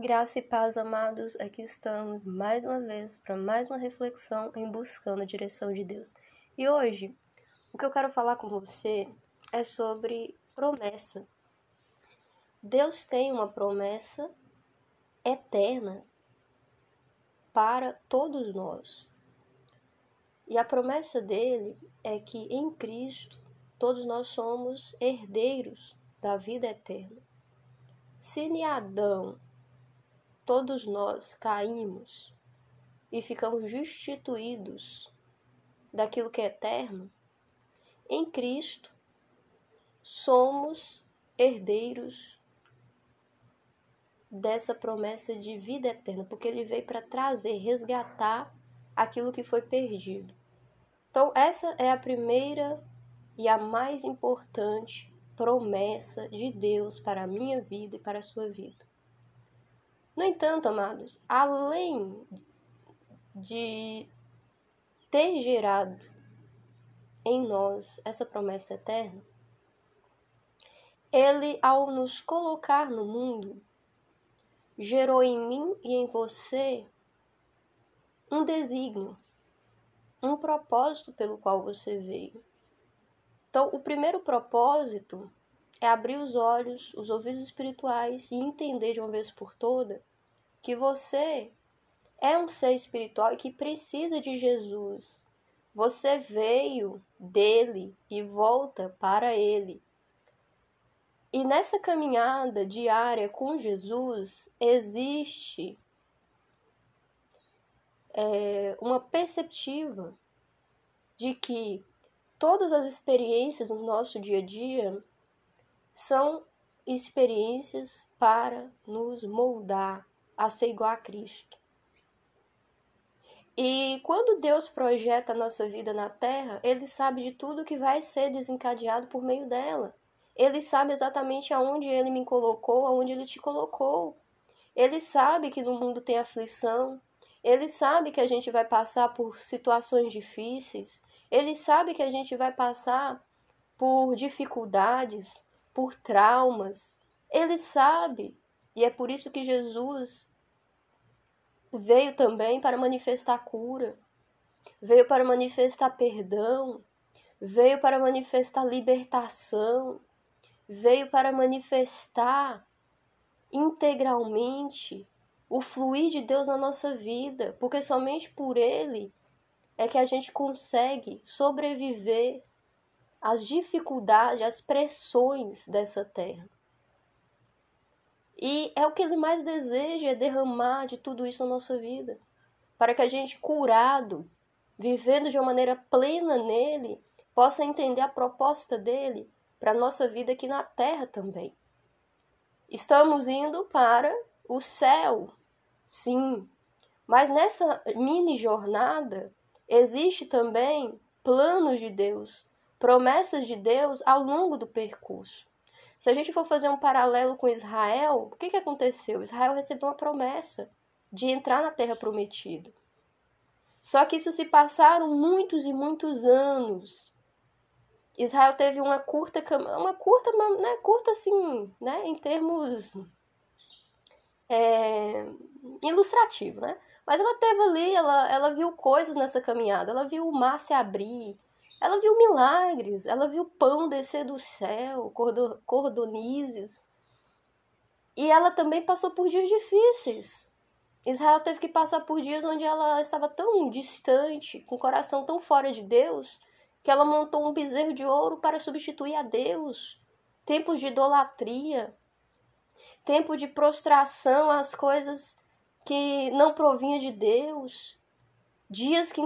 Graça e paz, amados, aqui estamos mais uma vez para mais uma reflexão em buscando a direção de Deus. E hoje, o que eu quero falar com você é sobre promessa. Deus tem uma promessa eterna para todos nós. E a promessa dele é que em Cristo todos nós somos herdeiros da vida eterna. Se Adão todos nós caímos e ficamos destituídos daquilo que é eterno, em Cristo somos herdeiros dessa promessa de vida eterna, porque ele veio para trazer, resgatar aquilo que foi perdido. Então, essa é a primeira e a mais importante promessa de Deus para a minha vida e para a sua vida. No entanto, amados, além de ter gerado em nós essa promessa eterna, ele, ao nos colocar no mundo, gerou em mim e em você um desígnio, um propósito pelo qual você veio. Então, o primeiro propósito é abrir os olhos, os ouvidos espirituais e entender de uma vez por toda que você é um ser espiritual e que precisa de Jesus. Você veio dele e volta para ele. E nessa caminhada diária com Jesus existe é, uma perceptiva de que todas as experiências do nosso dia a dia são experiências para nos moldar, a ser igual a Cristo. E quando Deus projeta a nossa vida na terra, ele sabe de tudo que vai ser desencadeado por meio dela. Ele sabe exatamente aonde ele me colocou, aonde ele te colocou. Ele sabe que no mundo tem aflição. Ele sabe que a gente vai passar por situações difíceis. Ele sabe que a gente vai passar por dificuldades, por traumas. Ele sabe. E é por isso que Jesus veio também para manifestar cura, veio para manifestar perdão, veio para manifestar libertação, veio para manifestar integralmente o fluir de Deus na nossa vida, porque somente por Ele é que a gente consegue sobreviver às dificuldades, às pressões dessa terra. E é o que ele mais deseja, é derramar de tudo isso na nossa vida. Para que a gente, curado, vivendo de uma maneira plena nele, possa entender a proposta dele para a nossa vida aqui na terra também. Estamos indo para o céu, sim, mas nessa mini jornada existe também planos de Deus, promessas de Deus ao longo do percurso. Se a gente for fazer um paralelo com Israel, o que, que aconteceu? Israel recebeu uma promessa de entrar na terra prometida. Só que isso se passaram muitos e muitos anos. Israel teve uma curta, uma curta, né, curta assim, né, em termos é, ilustrativo, né? Mas ela teve ali, ela, ela viu coisas nessa caminhada, ela viu o mar se abrir, ela viu milagres, ela viu pão descer do céu, cordonizes. E ela também passou por dias difíceis. Israel teve que passar por dias onde ela estava tão distante, com o coração tão fora de Deus, que ela montou um bezerro de ouro para substituir a Deus. Tempos de idolatria, tempo de prostração às coisas que não provinha de Deus dias que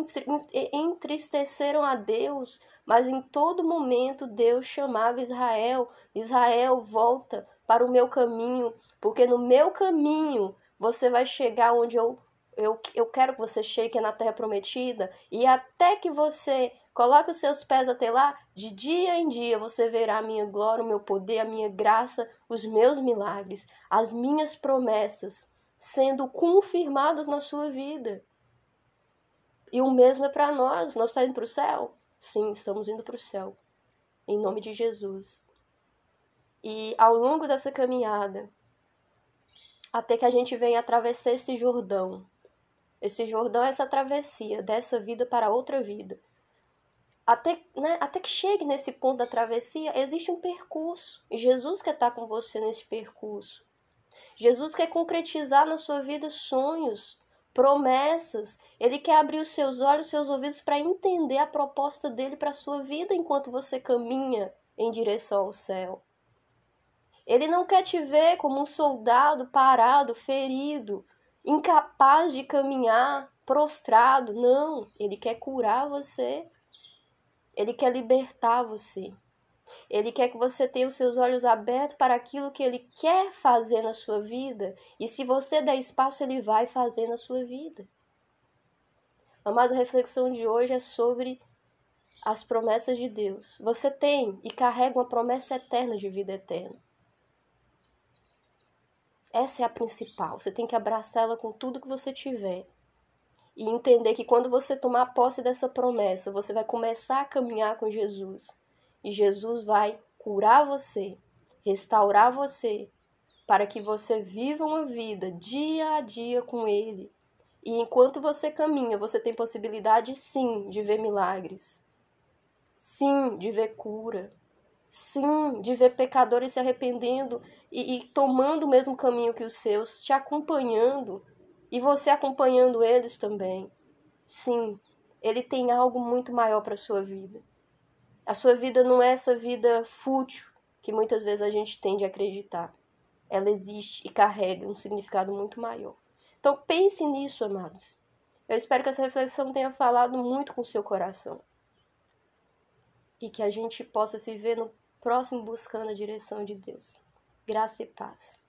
entristeceram a Deus, mas em todo momento Deus chamava Israel: Israel, volta para o meu caminho, porque no meu caminho você vai chegar onde eu, eu, eu quero que você chegue, que é na terra prometida, e até que você coloque os seus pés até lá, de dia em dia você verá a minha glória, o meu poder, a minha graça, os meus milagres, as minhas promessas sendo confirmadas na sua vida. E o mesmo é para nós. Nós estamos indo para o céu? Sim, estamos indo para o céu. Em nome de Jesus. E ao longo dessa caminhada, até que a gente venha atravessar esse Jordão. Esse Jordão é essa travessia dessa vida para outra vida. Até, né, até que chegue nesse ponto da travessia, existe um percurso. Jesus quer estar com você nesse percurso. Jesus quer concretizar na sua vida sonhos, promessas. Ele quer abrir os seus olhos, os seus ouvidos para entender a proposta dele para a sua vida enquanto você caminha em direção ao céu. Ele não quer te ver como um soldado parado, ferido, incapaz de caminhar, prostrado. Não, ele quer curar você. Ele quer libertar você. Ele quer que você tenha os seus olhos abertos para aquilo que ele quer fazer na sua vida. E se você der espaço, ele vai fazer na sua vida. Mas a reflexão de hoje é sobre as promessas de Deus. Você tem e carrega uma promessa eterna de vida eterna. Essa é a principal. Você tem que abraçá-la com tudo que você tiver. E entender que quando você tomar posse dessa promessa, você vai começar a caminhar com Jesus. E Jesus vai curar você, restaurar você, para que você viva uma vida dia a dia com Ele. E enquanto você caminha, você tem possibilidade sim de ver milagres, sim de ver cura, sim, de ver pecadores se arrependendo e, e, tomando o mesmo caminho que os seus, te acompanhando e você acompanhando eles também. Sim, ele tem algo muito maior para a sua vida. A sua vida não é essa vida fútil que muitas vezes a gente tende a acreditar. Ela existe e carrega um significado muito maior. Então pense nisso, amados. Eu espero que essa reflexão tenha falado muito com o seu coração. E que a gente possa se ver no próximo buscando a direção de Deus. Graça e paz.